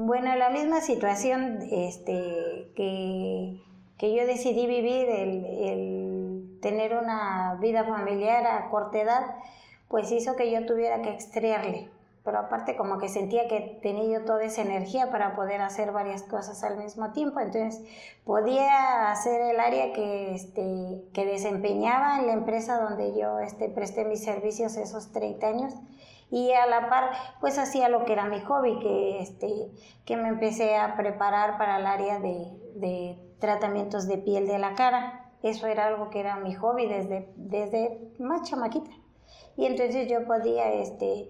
Bueno, la misma situación este, que, que yo decidí vivir, el, tener una vida familiar a corta edad, pues hizo que yo tuviera que extraerle. Pero aparte como que sentía que tenía yo toda esa energía para poder hacer varias cosas al mismo tiempo, entonces podía hacer el área que, este, que desempeñaba en la empresa donde yo este, presté mis servicios esos 30 años y a la par pues hacía lo que era mi hobby, que, este, que me empecé a preparar para el área de, de tratamientos de piel de la cara, eso era algo que era mi hobby desde, desde más chamaquita. Y entonces yo podía este,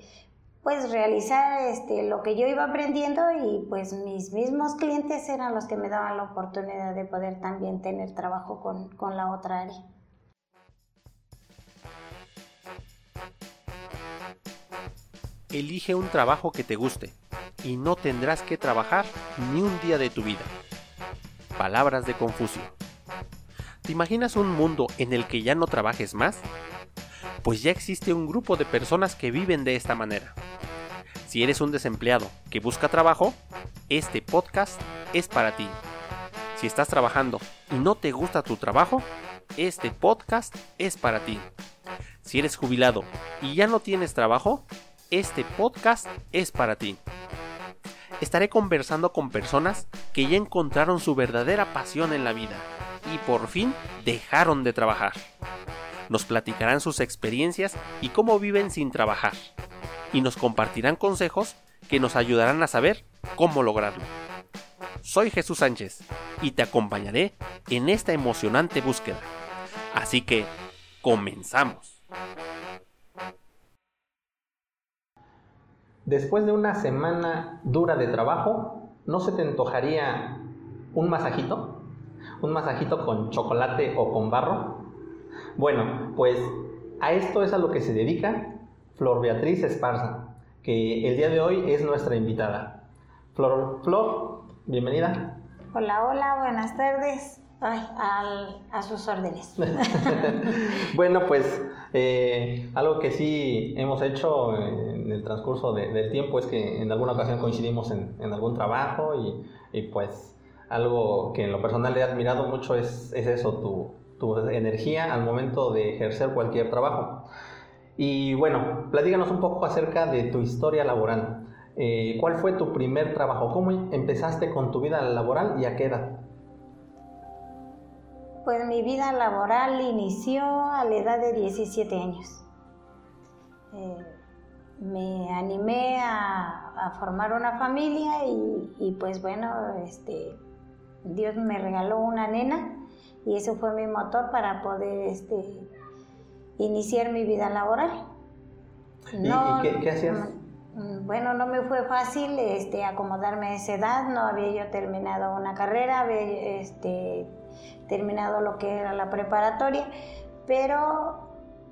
pues realizar este, lo que yo iba aprendiendo y pues mis mismos clientes eran los que me daban la oportunidad de poder también tener trabajo con, con la otra área. Elige un trabajo que te guste y no tendrás que trabajar ni un día de tu vida. Palabras de Confucio. ¿Te imaginas un mundo en el que ya no trabajes más? Pues ya existe un grupo de personas que viven de esta manera. Si eres un desempleado que busca trabajo, este podcast es para ti. Si estás trabajando y no te gusta tu trabajo, este podcast es para ti. Si eres jubilado y ya no tienes trabajo, este podcast es para ti. Estaré conversando con personas que ya encontraron su verdadera pasión en la vida y por fin dejaron de trabajar. Nos platicarán sus experiencias y cómo viven sin trabajar y nos compartirán consejos que nos ayudarán a saber cómo lograrlo. Soy Jesús Sánchez y te acompañaré en esta emocionante búsqueda. Así que, comenzamos. Después de una semana dura de trabajo, ¿no se te antojaría un masajito? ¿Un masajito con chocolate o con barro? Bueno, pues a esto es a lo que se dedica Flor Beatriz Esparza, que el día de hoy es nuestra invitada. Flor, Flor, bienvenida. Hola, hola, buenas tardes. Ay, a sus órdenes. bueno, pues eh, algo que sí hemos hecho en el transcurso del tiempo es que en alguna ocasión coincidimos en, algún trabajo y, pues algo que en lo personal he admirado mucho es, eso, tu, tu energía al momento de ejercer cualquier trabajo. Y bueno, platícanos un poco acerca de tu historia laboral. Eh, ¿Cuál fue tu primer trabajo? ¿Cómo empezaste con tu vida laboral y a qué edad? Pues mi vida laboral inició a la edad de 17 años. Eh, me animé a, formar una familia y, y, pues bueno, este, Dios me regaló una nena y eso fue mi motor para poder este, iniciar mi vida laboral. ¿Y, qué, hacías? Mm, bueno, no me fue fácil este, acomodarme a esa edad, no había yo terminado una carrera, había este, terminado lo que era la preparatoria, pero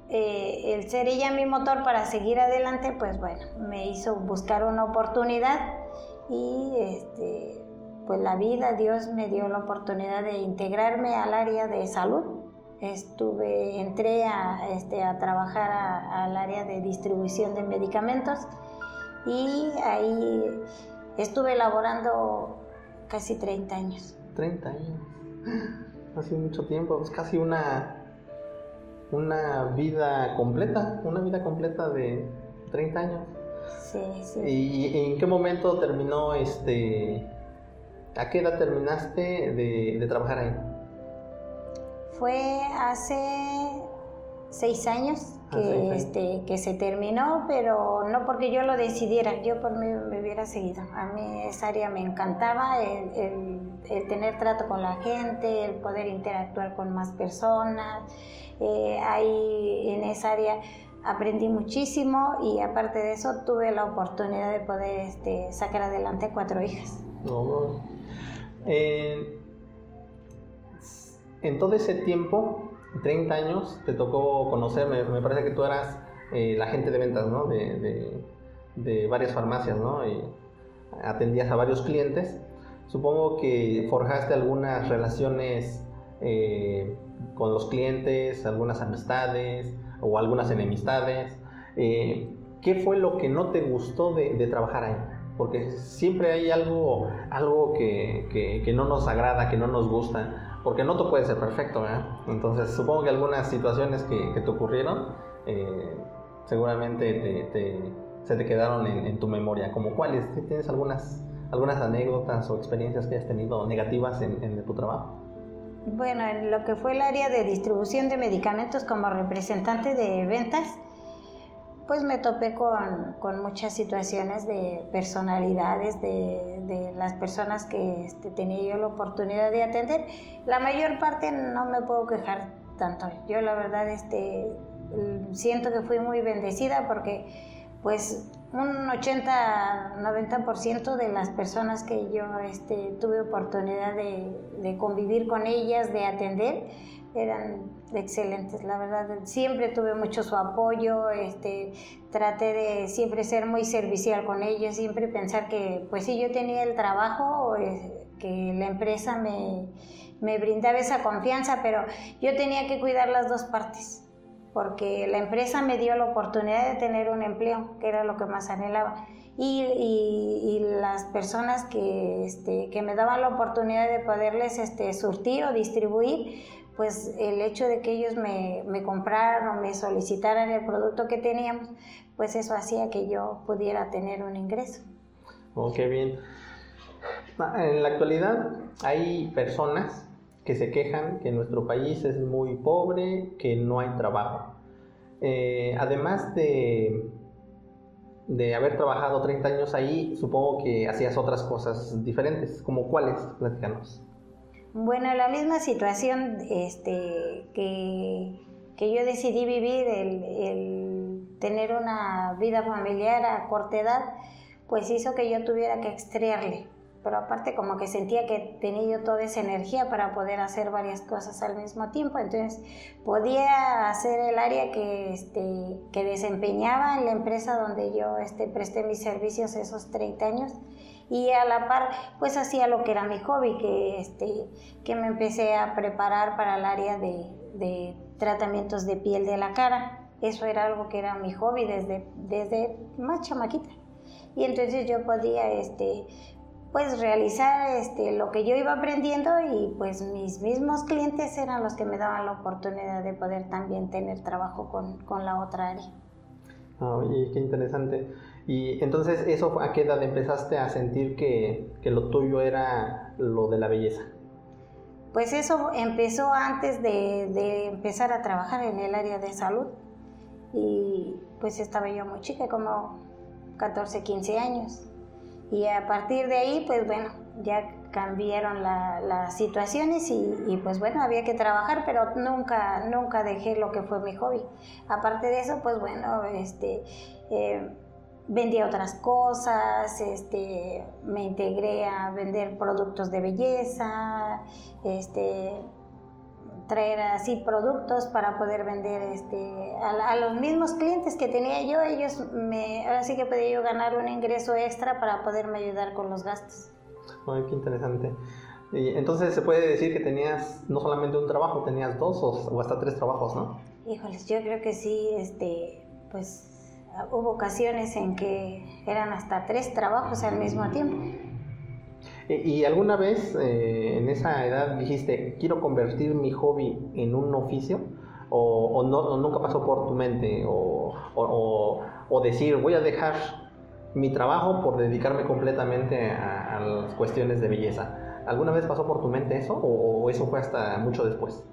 eh, el ser ella mi motor para seguir adelante, pues bueno, me hizo buscar una oportunidad y este, pues la vida, Dios me dio la oportunidad de integrarme al área de salud estuve, entré a, este, a trabajar al área de distribución de medicamentos y ahí estuve elaborando casi 30 años. 30 años. Hace mucho tiempo, es casi una, una vida completa, una vida completa de 30 años. Sí, sí. ¿Y en qué momento terminó este... ¿A qué edad terminaste de, de trabajar ahí? Fue hace seis años que, este, que se terminó, pero no porque yo lo decidiera, yo por mí me hubiera seguido. A mí esa área me encantaba, el, el, tener trato con la gente, el poder interactuar con más personas. Eh, ahí en esa área aprendí muchísimo y aparte de eso tuve la oportunidad de poder este, sacar adelante cuatro hijas. Oh. Eh, en todo ese tiempo, 30 años, te tocó conocer, me, parece que tú eras eh, la gente de ventas, ¿no? De, varias farmacias, ¿no? Y atendías a varios clientes. Supongo que forjaste algunas relaciones eh, con los clientes, algunas amistades o algunas enemistades. Eh, ¿Qué fue lo que no te gustó de, trabajar ahí? porque siempre hay algo, algo que, que, no nos agrada, que no nos gusta, porque no todo puede ser perfecto, Entonces supongo que algunas situaciones que, que te ocurrieron eh, seguramente te, se te quedaron en, tu memoria, como cuáles, ¿tienes algunas, algunas anécdotas o experiencias que hayas tenido negativas en, en tu trabajo? Bueno, en lo que fue el área de distribución de medicamentos como representante de ventas, pues me topé con, con muchas situaciones de personalidades de, de las personas que este, tenía yo la oportunidad de atender. La mayor parte no me puedo quejar tanto. Yo la verdad este, siento que fui muy bendecida porque pues un 80-90% de las personas que yo este, tuve oportunidad de, de convivir con ellas, de atender, eran excelentes, la verdad. Siempre tuve mucho su apoyo, este, traté de siempre ser muy servicial con ellos, siempre pensar que, pues sí, yo tenía el trabajo, que la empresa me, me brindaba esa confianza, pero yo tenía que cuidar las dos partes porque la empresa me dio la oportunidad de tener un empleo, que era lo que más anhelaba. Y, y, las personas que, este, que me daban la oportunidad de poderles este, surtir o distribuir, pues el hecho de que ellos me, compraran o me solicitaran el producto que teníamos, pues eso hacía que yo pudiera tener un ingreso. Oh, qué bien. En la actualidad hay personas que se quejan que nuestro país es muy pobre, que no hay trabajo. Eh, además de, de haber trabajado 30 años ahí, supongo que hacías otras cosas diferentes, como cuáles, platícanos. Bueno, la misma situación este, que, que yo decidí vivir, el, tener una vida familiar a corta edad, pues hizo que yo tuviera que extraerle. Pero aparte como que sentía que tenía yo toda esa energía para poder hacer varias cosas al mismo tiempo. Entonces podía hacer el área que, este, que desempeñaba en la empresa donde yo este, presté mis servicios esos 30 años y a la par pues hacía lo que era mi hobby, que, este, que me empecé a preparar para el área de, de tratamientos de piel de la cara. Eso era algo que era mi hobby desde, desde más chamaquita. Y entonces yo podía este, pues realizar este, lo que yo iba aprendiendo y pues mis mismos clientes eran los que me daban la oportunidad de poder también tener trabajo con, con la otra área. Ah, oye, qué interesante. Y entonces, ¿eso a qué edad empezaste a sentir que, que lo tuyo era lo de la belleza? Pues eso empezó antes de, de, empezar a trabajar en el área de salud. Y pues estaba yo muy chica, como 14, 15 años. Y a partir de ahí, pues bueno, ya cambiaron la, las situaciones y, y, pues bueno, había que trabajar, pero nunca, nunca dejé lo que fue mi hobby. Aparte de eso, pues bueno, este... Eh, vendía otras cosas, este, me integré a vender productos de belleza, este, traer así productos para poder vender este, a, los mismos clientes que tenía yo, ellos me, ahora sí que podía yo ganar un ingreso extra para poderme ayudar con los gastos. Ay, qué interesante. Y entonces se puede decir que tenías no solamente un trabajo, tenías dos o, o hasta tres trabajos, ¿no? Híjoles, yo creo que sí, este, pues hubo ocasiones en que eran hasta tres trabajos al mismo tiempo. ¿Y alguna vez eh, en esa edad dijiste, quiero convertir mi hobby en un oficio? ¿O, no, nunca pasó por tu mente? O, o, decir, voy a dejar mi trabajo por dedicarme completamente a, a, las cuestiones de belleza. ¿Alguna vez pasó por tu mente eso o eso fue hasta mucho después?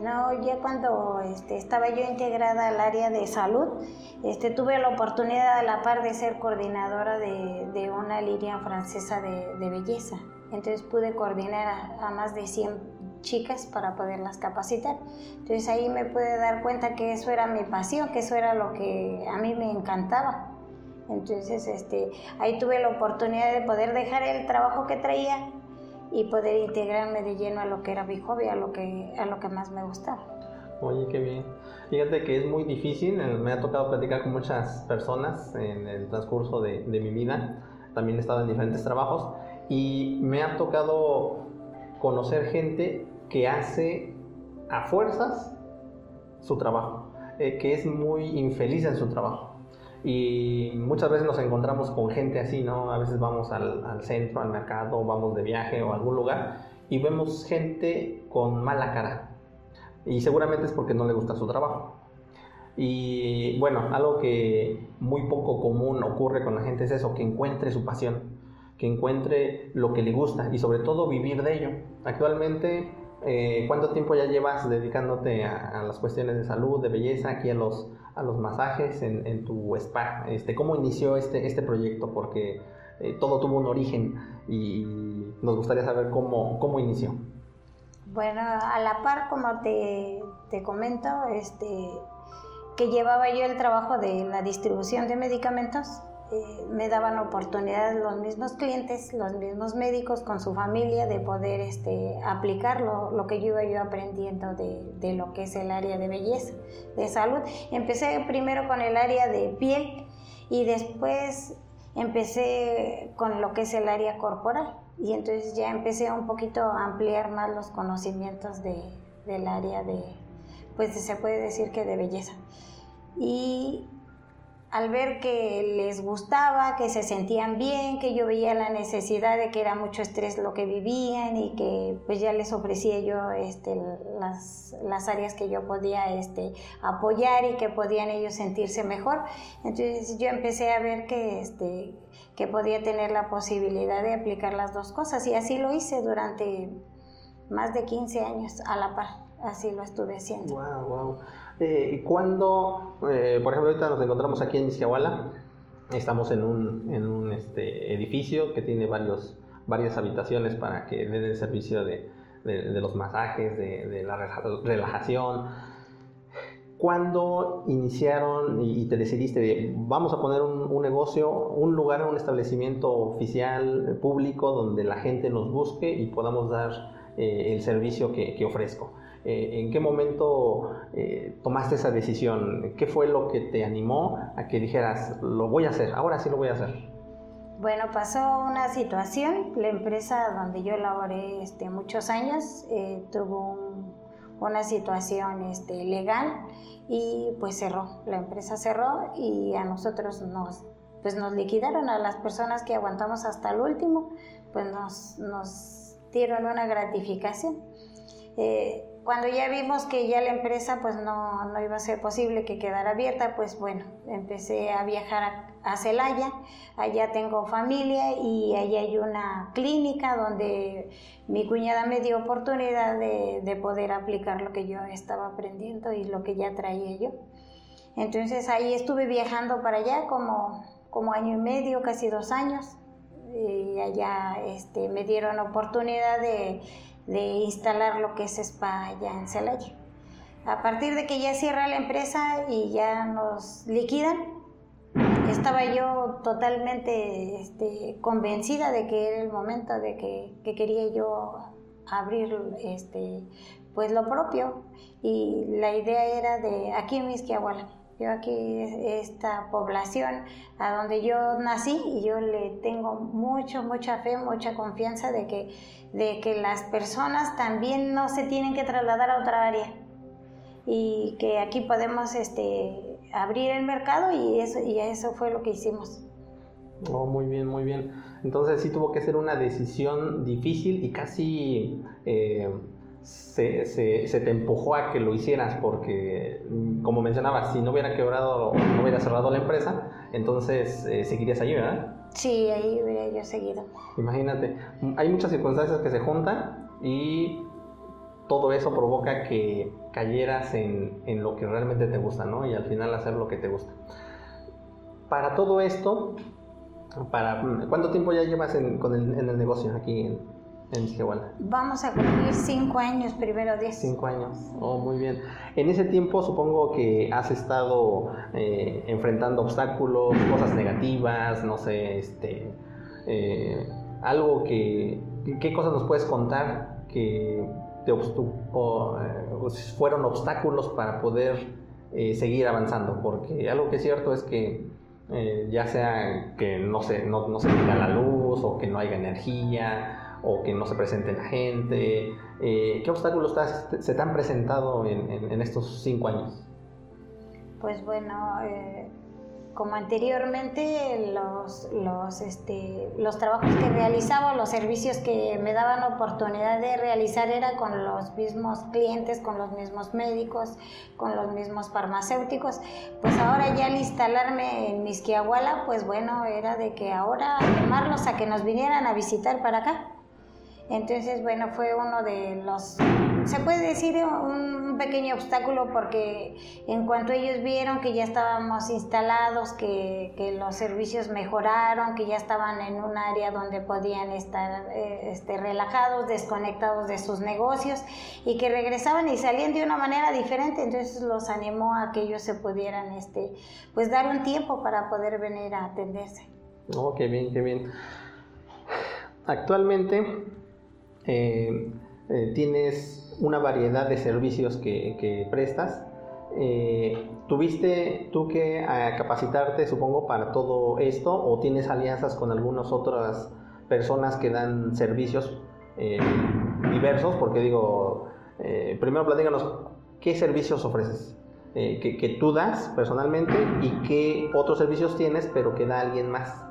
No, ya cuando este, estaba yo integrada al área de salud, este, tuve la oportunidad a la par de ser coordinadora de, una línea francesa de, belleza. Entonces pude coordinar a, más de 100 chicas para poderlas capacitar. Entonces ahí me pude dar cuenta que eso era mi pasión, que eso era lo que a mí me encantaba. Entonces este, ahí tuve la oportunidad de poder dejar el trabajo que traía y poder integrarme de lleno a lo que era mi hobby, a lo que, a lo que más me gustaba. Oye, qué bien. Fíjate que es muy difícil, eh, me ha tocado platicar con muchas personas en el transcurso de, de mi vida, también he estado en diferentes trabajos y me ha tocado conocer gente que hace a fuerzas su trabajo, eh, que es muy infeliz en su trabajo. Y muchas veces nos encontramos con gente así, ¿no? A veces vamos al, al centro, al mercado, vamos de viaje o a algún lugar y vemos gente con mala cara. Y seguramente es porque no le gusta su trabajo. Y bueno, algo que muy poco común ocurre con la gente es eso, que encuentre su pasión, que encuentre lo que le gusta y sobre todo vivir de ello. Actualmente, eh, ¿cuánto tiempo ya llevas dedicándote a, las cuestiones de salud, de belleza, aquí a los, a los masajes en, tu spa? Este, ¿Cómo inició este, este proyecto? Porque eh, todo tuvo un origen y nos gustaría saber cómo, cómo inició. Bueno, a la par, como te, te comento, este, que llevaba yo el trabajo de la distribución de medicamentos, eh, me daban oportunidad los mismos clientes, los mismos médicos con su familia de poder este, aplicar lo, que yo iba yo aprendiendo de, de, lo que es el área de belleza, de salud. Empecé primero con el área de piel y después empecé con lo que es el área corporal y entonces ya empecé un poquito a ampliar más los conocimientos de, del área de, pues se puede decir que de belleza y al ver que les gustaba, que se sentían bien, que yo veía la necesidad de que era mucho estrés lo que vivían y que pues ya les ofrecía yo este, las, las áreas que yo podía este, apoyar y que podían ellos sentirse mejor. Entonces yo empecé a ver que, este, que podía tener la posibilidad de aplicar las dos cosas y así lo hice durante más de 15 años a la par, así lo estuve haciendo. Wow, wow. Eh, cuando, eh, por ejemplo, ahorita nos encontramos aquí en Misquiahuala, estamos en un, en un este, edificio que tiene varios, varias habitaciones para que den el servicio de, de, los masajes, de, la relajación. ¿Cuándo iniciaron y te decidiste de vamos a poner un, negocio, un lugar, un establecimiento oficial, público, donde la gente nos busque y podamos dar eh, el servicio que ofrezco? Eh, ¿En qué momento eh, tomaste esa decisión? ¿Qué fue lo que te animó a que dijeras, lo voy a hacer, ahora sí lo voy a hacer? Bueno, pasó una situación, la empresa donde yo laboré este, muchos años eh, tuvo una situación este, legal y pues cerró, la empresa cerró y a nosotros nos, pues nos liquidaron, a las personas que aguantamos hasta el último, pues nos, nos dieron una gratificación. Cuando ya vimos que ya la empresa pues no, no, iba a ser posible que quedara abierta, pues bueno, empecé a viajar a, Celaya, allá tengo familia y allá hay una clínica donde mi cuñada me dio oportunidad de, de poder aplicar lo que yo estaba aprendiendo y lo que ya traía yo. Entonces ahí estuve viajando para allá como, como año y medio, casi dos años, y allá este, me dieron oportunidad de de instalar lo que es spa allá en Celaya. A partir de que ya cierra la empresa y ya nos liquidan, estaba yo totalmente este, convencida de que era el momento de que, quería yo abrir este, pues lo propio y la idea era de aquí en Misquiahuala yo aquí, esta población a donde yo nací, y yo le tengo mucho, mucha fe, mucha confianza de que, de que las personas también no se tienen que trasladar a otra área y que aquí podemos este, abrir el mercado y eso, y eso fue lo que hicimos. Oh, muy bien, muy bien. Entonces sí tuvo que ser una decisión difícil y casi... Eh, se, se, te empujó a que lo hicieras porque, como mencionabas, si no hubiera quebrado o no hubiera cerrado la empresa, entonces eh, seguirías allí, ¿verdad? Sí, ahí hubiera yo seguido. Imagínate, hay muchas circunstancias que se juntan y todo eso provoca que cayeras en, en lo que realmente te gusta, ¿no? Y al final hacer lo que te gusta. Para todo esto, para, ¿cuánto tiempo ya llevas en, con el, en el negocio aquí en, en Vamos a cumplir cinco años, primero diez. Cinco años, oh, muy bien. En ese tiempo supongo que has estado eh, enfrentando obstáculos, cosas negativas, no sé, este, eh, algo que, ¿qué cosas nos puedes contar que te eh, fueron obstáculos para poder seguir avanzando? Porque algo que es cierto es que ya sea que no se, no, no se tenga la luz o que no haya energía o que no se presente la gente? Eh, ¿Qué obstáculos se te han presentado en, estos cinco años? Pues bueno, eh, como anteriormente los, los, este, los trabajos que realizaba, los servicios que me daban oportunidad de realizar era con los mismos clientes, con los mismos médicos, con los mismos farmacéuticos. Pues ahora ya al instalarme en Misquiahuala, pues bueno, era de que ahora llamarlos a que nos vinieran a visitar para acá. Entonces, bueno, fue uno de los, se puede decir, un pequeño obstáculo porque en cuanto ellos vieron que ya estábamos instalados, que, los servicios mejoraron, que ya estaban en un área donde podían estar eh, este, relajados, desconectados de sus negocios y que regresaban y salían de una manera diferente, entonces los animó a que ellos se pudieran, este, pues dar un tiempo para poder venir a atenderse. Oh, qué bien, qué bien. Actualmente, eh, eh, tienes una variedad de servicios que, prestas. Eh, ¿Tuviste tú que capacitarte, supongo, para todo esto o tienes alianzas con algunas otras personas que dan servicios diversos? Porque digo, primero platícanos, ¿qué servicios ofreces? que, que, tú das personalmente y qué otros servicios tienes pero que da alguien más.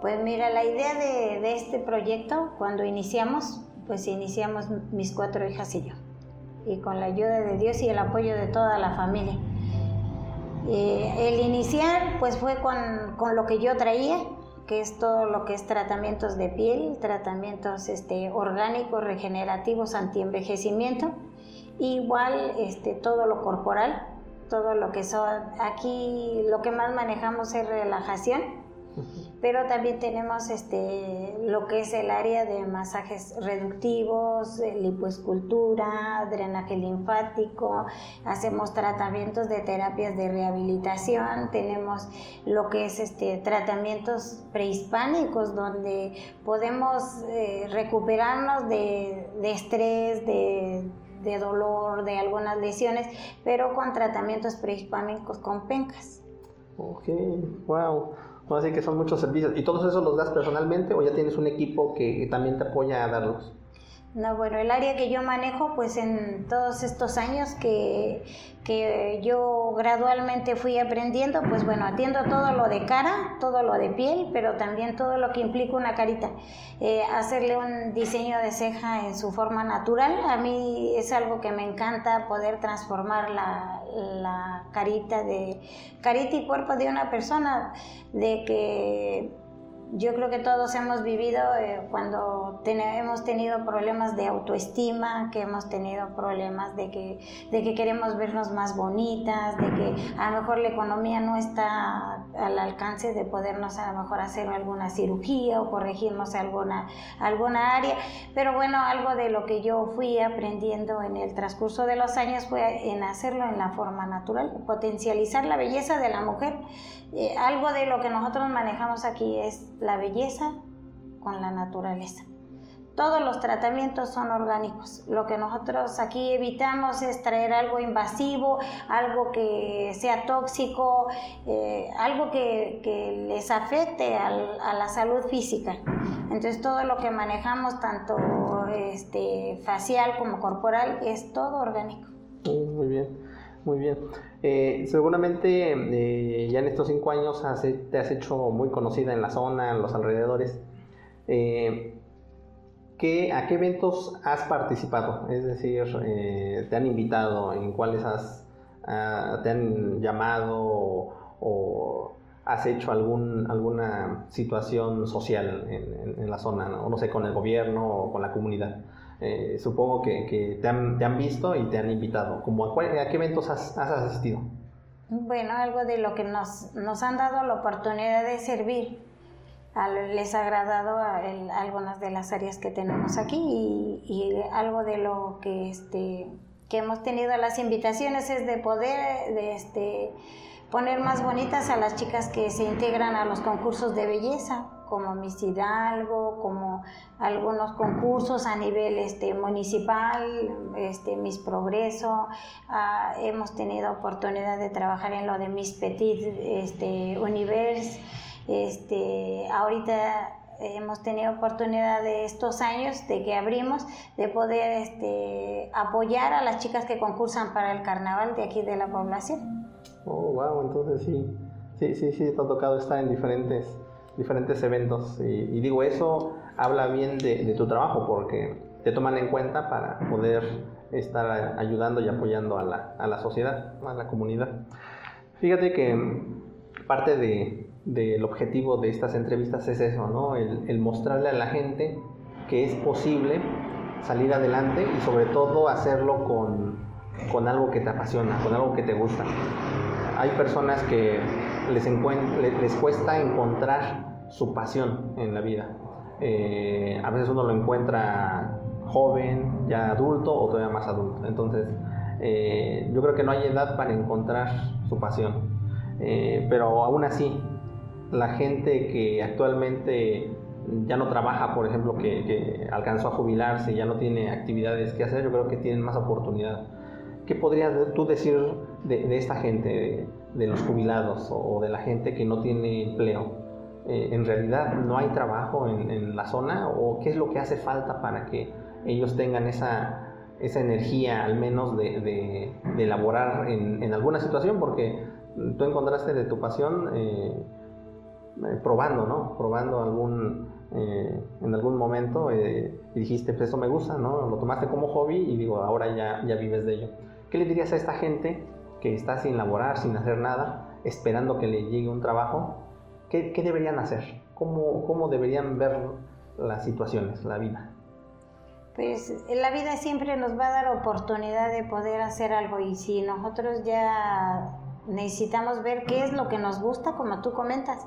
Pues mira, la idea de, este proyecto, cuando iniciamos, pues iniciamos mis cuatro hijas y yo, y con la ayuda de Dios y el apoyo de toda la familia. Eh, el iniciar, pues fue con, con, lo que yo traía, que es todo lo que es tratamientos de piel, tratamientos este, orgánicos, regenerativos, antienvejecimiento, igual este, todo lo corporal, todo lo que son, aquí lo que más manejamos es relajación, pero también tenemos este, lo que es el área de masajes reductivos, lipoescultura, drenaje linfático, hacemos tratamientos de terapias de rehabilitación, tenemos lo que es este, tratamientos prehispánicos donde podemos eh, recuperarnos de, estrés, de de dolor, de algunas lesiones, pero con tratamientos prehispánicos con pencas. Ok, wow. Así que son muchos servicios. ¿Y todos esos los das personalmente o ya tienes un equipo que también te apoya a darlos? No, bueno, el área que yo manejo, pues en todos estos años que, que yo gradualmente fui aprendiendo, pues bueno, atiendo todo lo de cara, todo lo de piel, pero también todo lo que implica una carita. Eh, hacerle un diseño de ceja en su forma natural, a mí es algo que me encanta poder transformar la, la carita de carita y cuerpo de una persona, de que yo creo que todos hemos vivido eh, cuando hemos tenido problemas de autoestima, que hemos tenido problemas de que, de que queremos vernos más bonitas, de que a lo mejor la economía no está al alcance de podernos a lo mejor hacer alguna cirugía o corregirnos alguna, alguna área. Pero bueno, algo de lo que yo fui aprendiendo en el transcurso de los años fue en hacerlo en la forma natural, potencializar la belleza de la mujer. Eh, algo de lo que nosotros manejamos aquí es la belleza con la naturaleza. Todos los tratamientos son orgánicos. Lo que nosotros aquí evitamos es traer algo invasivo, algo que sea tóxico, eh, algo que, les afecte a la salud física. Entonces todo lo que manejamos, tanto este, facial como corporal, es todo orgánico. Muy bien, muy bien. Eh, seguramente eh, ya en estos cinco años te has hecho muy conocida en la zona, en los alrededores. Eh, ¿A qué eventos has participado? Es decir, ¿te han invitado? ¿En cuáles has, ah, te han llamado o, has hecho algún, alguna situación social en, la zona? ¿no? no sé, con el gobierno o con la comunidad. Eh, supongo que, te, han, visto y te han invitado. ¿Cómo a, qué eventos has, asistido? Bueno, algo de lo que nos, nos han dado la oportunidad de servir. les ha agradado a algunas de las áreas que tenemos aquí y, algo de lo que, este, que hemos tenido las invitaciones es de poder de este, poner más bonitas a las chicas que se integran a los concursos de belleza como Miss Hidalgo, como algunos concursos a nivel este, municipal, este, Miss Progreso, ah, hemos tenido oportunidad de trabajar en lo de Miss Petit este, Universe, este, ahorita hemos tenido oportunidad de estos años de que abrimos de poder este, apoyar a las chicas que concursan para el carnaval de aquí de la población. Oh, wow, entonces sí, sí, sí, sí, te tocado estar en diferentes, diferentes eventos. Y, digo, eso habla bien de, tu trabajo porque te toman en cuenta para poder estar ayudando y apoyando a la, a la sociedad, a la comunidad. Fíjate que parte de, del objetivo de estas entrevistas es eso, ¿no? El, el, mostrarle a la gente que es posible salir adelante y sobre todo hacerlo con, con algo que te apasiona, con algo que te gusta. Hay personas que les, cuesta encontrar su pasión en la vida. Eh, a veces uno lo encuentra joven, ya adulto o todavía más adulto. Entonces, eh, yo creo que no hay edad para encontrar su pasión. Eh, pero aún así, la gente que actualmente ya no trabaja, por ejemplo, que, alcanzó a jubilarse, ya no tiene actividades que hacer, yo creo que tienen más oportunidad. ¿Qué podrías tú decir de, esta gente, de, los jubilados o de la gente que no tiene empleo? Eh, ¿En realidad no hay trabajo en, la zona o qué es lo que hace falta para que ellos tengan esa, esa energía al menos de, de elaborar en, en, alguna situación? Porque tú encontraste de tu pasión eh, eh, probando, ¿no? Probando algún, en algún momento y dijiste, pues eso me gusta, ¿no? Lo tomaste como hobby y digo, ahora ya, ya vives de ello. ¿Qué le dirías a esta gente que está sin laborar, sin hacer nada, esperando que le llegue un trabajo? ¿Qué, deberían hacer? ¿Cómo, ¿Cómo deberían ver las situaciones, la vida? Pues la vida siempre nos va a dar oportunidad de poder hacer algo y si nosotros ya necesitamos ver qué es lo que nos gusta, como tú comentas,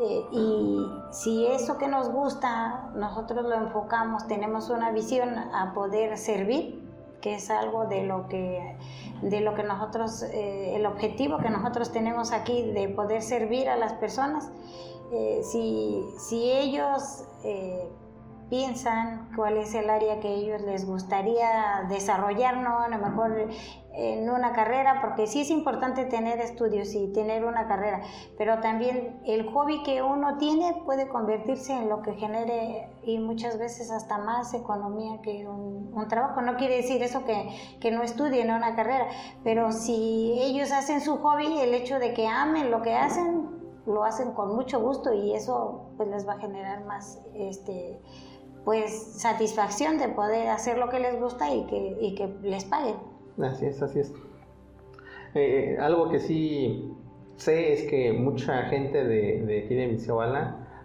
eh, y si eso que nos gusta nosotros lo enfocamos, tenemos una visión a poder servir, que es algo de lo que, de lo que nosotros, eh, el objetivo que nosotros tenemos aquí de poder servir a las personas. Eh, si, si, ellos eh, piensan cuál es el área que ellos les gustaría desarrollar, ¿no? A lo mejor en una carrera, porque sí es importante tener estudios y tener una carrera, pero también el hobby que uno tiene puede convertirse en lo que genere y muchas veces hasta más economía que un, trabajo. No quiere decir eso que, que no estudien una carrera, pero si ellos hacen su hobby, el hecho de que amen lo que hacen, lo hacen con mucho gusto y eso pues les va a generar más este pues satisfacción de poder hacer lo que les gusta y que, y que les paguen. Así es, así es. Eh, algo que sí sé es que mucha gente de, de aquí de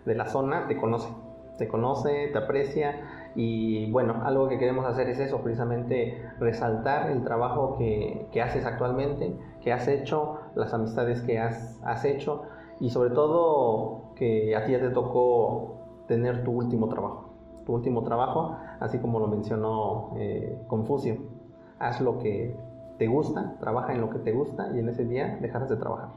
de la zona, te conoce. Te conoce, te aprecia y bueno, algo que queremos hacer es eso, precisamente resaltar el trabajo que, que haces actualmente, que has hecho, las amistades que has, has hecho y sobre todo que a ti ya te tocó tener tu último trabajo. Tu último trabajo, así como lo mencionó eh, Confucio haz lo que te gusta, trabaja en lo que te gusta y en ese día dejarás de trabajar.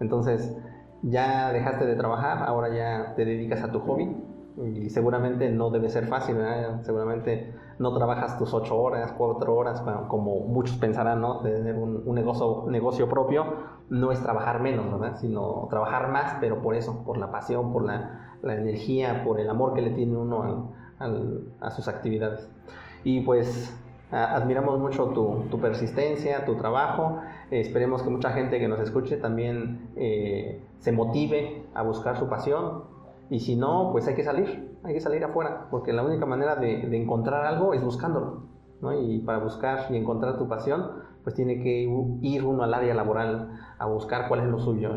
Entonces, ya dejaste de trabajar, ahora ya te dedicas a tu hobby y seguramente no debe ser fácil, seguramente no trabajas tus ocho horas, cuatro horas, como muchos pensarán, ¿no? Tener un, negocio, negocio propio no es trabajar menos, ¿verdad? Sino trabajar más, pero por eso, por la pasión, por la, energía, por el amor que le tiene uno a sus actividades. Y pues admiramos mucho tu, persistencia, tu trabajo. esperemos que mucha gente que nos escuche también eh, se motive a buscar su pasión. Y si no, pues hay que salir, hay que salir afuera, porque la única manera de, encontrar algo es buscándolo. Y para buscar y encontrar tu pasión, pues tiene que ir uno al área laboral a buscar cuál es lo suyo.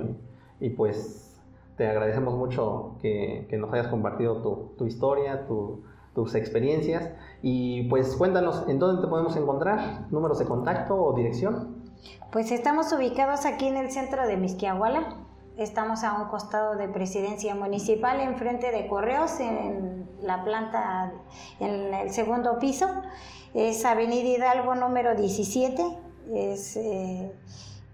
Y, pues te agradecemos mucho que, nos hayas compartido tu, tu historia, tu, tus experiencias y pues cuéntanos en dónde te podemos encontrar, números de contacto o dirección. Pues estamos ubicados aquí en el centro de Misquiahuala. Estamos a un costado de Presidencia Municipal, enfrente de Correos, en la planta, en el segundo piso. Es Avenida Hidalgo número 17. Eh,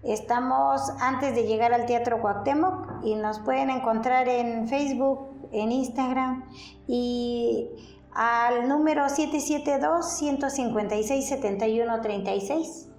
estamos antes de llegar al Teatro Cuauhtémoc y nos pueden encontrar en Facebook, en Instagram y al número 772-156-7136.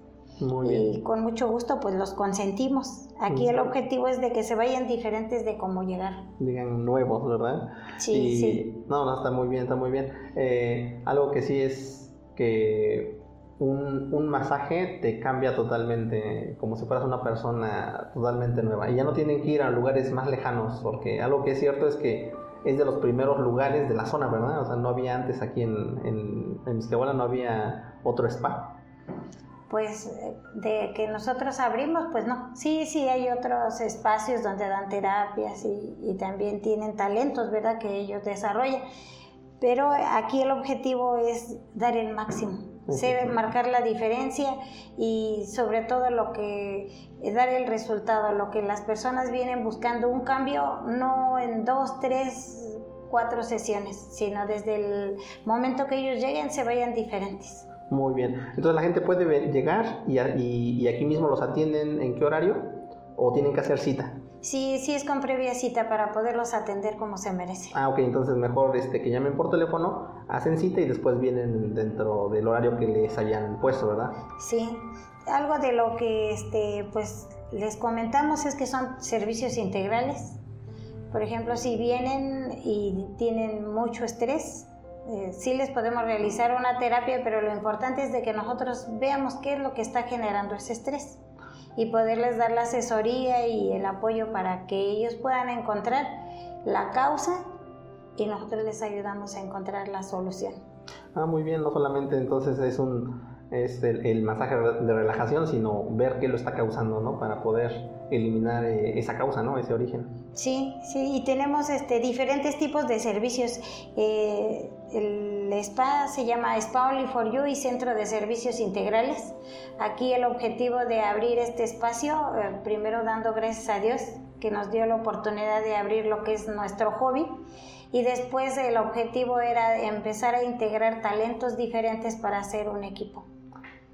Muy bien. Y con mucho gusto pues los consentimos. Aquí el objetivo es de que se vayan diferentes de cómo llegar. Digan nuevos, ¿verdad? Sí, sí. No, no, está muy bien, está muy bien. Eh, algo que sí es que un, un, masaje te cambia totalmente, como si fueras una persona totalmente nueva. Y ya no tienen que ir a lugares más lejanos, porque algo que es cierto es que es de los primeros lugares de la zona, ¿verdad? O sea, no había antes aquí en, en, en no había otro spa. Pues de que nosotros abrimos, pues no. Sí, sí, hay otros espacios donde dan terapias y, y también tienen talentos, ¿verdad? Que ellos desarrollan. Pero aquí el objetivo es dar el máximo sé marcar la diferencia y sobre todo lo que es dar el resultado, lo que las personas vienen buscando, un cambio no en dos, tres, cuatro sesiones, sino desde el momento que ellos lleguen se vayan diferentes. Muy bien, entonces la gente puede llegar y, y aquí mismo los atienden en qué horario o tienen que hacer cita. Sí, sí es con previa cita para poderlos atender como se merece. Ah, ok, entonces mejor este, que llamen por teléfono, hacen cita y después vienen dentro del horario que les hayan puesto, ¿verdad? Sí, algo de lo que este, pues, les comentamos es que son servicios integrales. Por ejemplo, si vienen y tienen mucho estrés, eh, sí les podemos realizar una terapia, pero lo importante es de que nosotros veamos qué es lo que está generando ese estrés y poderles dar la asesoría y el apoyo para que ellos puedan encontrar la causa y nosotros les ayudamos a encontrar la solución. Ah, muy bien, no solamente entonces es un es el, masaje de relajación, sino ver qué lo está causando, ¿no? Para poder eliminar eh, esa causa, ¿no? Ese origen. Sí, sí, y tenemos este, diferentes tipos de servicios. Eh, el spa se llama Spa Only for You y Centro de Servicios Integrales. Aquí el objetivo de abrir este espacio, eh, primero dando gracias a Dios que nos dio la oportunidad de abrir lo que es nuestro hobby y después el objetivo era empezar a integrar talentos diferentes para hacer un equipo.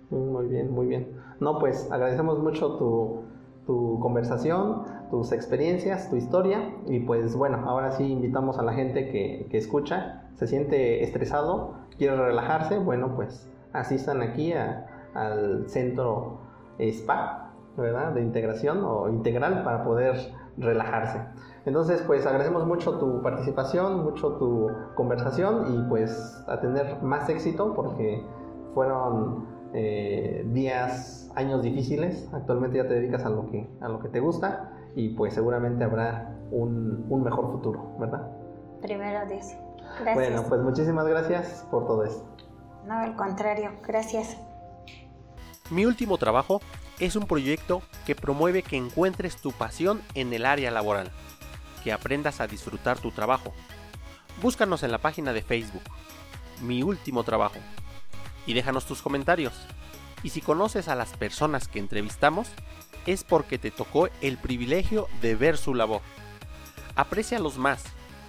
Muy bien, muy bien. No, pues agradecemos mucho tu, tu conversación, tus experiencias, tu historia y pues bueno, ahora sí invitamos a la gente que, que escucha, se siente estresado, quiere relajarse, bueno pues asistan aquí al centro SPA, ¿verdad? De integración o integral para poder relajarse. Entonces, pues agradecemos mucho tu participación, mucho tu conversación y pues a tener más éxito porque fueron eh, días, años difíciles. Actualmente ya te dedicas a lo que, a lo que te gusta y pues seguramente habrá un, un mejor futuro, ¿verdad? Primero Dios. Gracias. Bueno, pues muchísimas gracias por todo esto. No, al contrario, gracias. Mi último trabajo es un proyecto que promueve que encuentres tu pasión en el área laboral, que aprendas a disfrutar tu trabajo. Búscanos en la página de Facebook, Mi último trabajo, y déjanos tus comentarios. Y si conoces a las personas que entrevistamos, es porque te tocó el privilegio de ver su labor. Aprécialos más,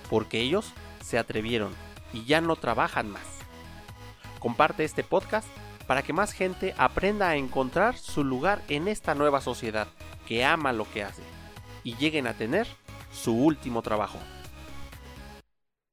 porque ellos se atrevieron y ya no trabajan más. Comparte este podcast para que más gente aprenda a encontrar su lugar en esta nueva sociedad que ama lo que hace y lleguen a tener su último trabajo.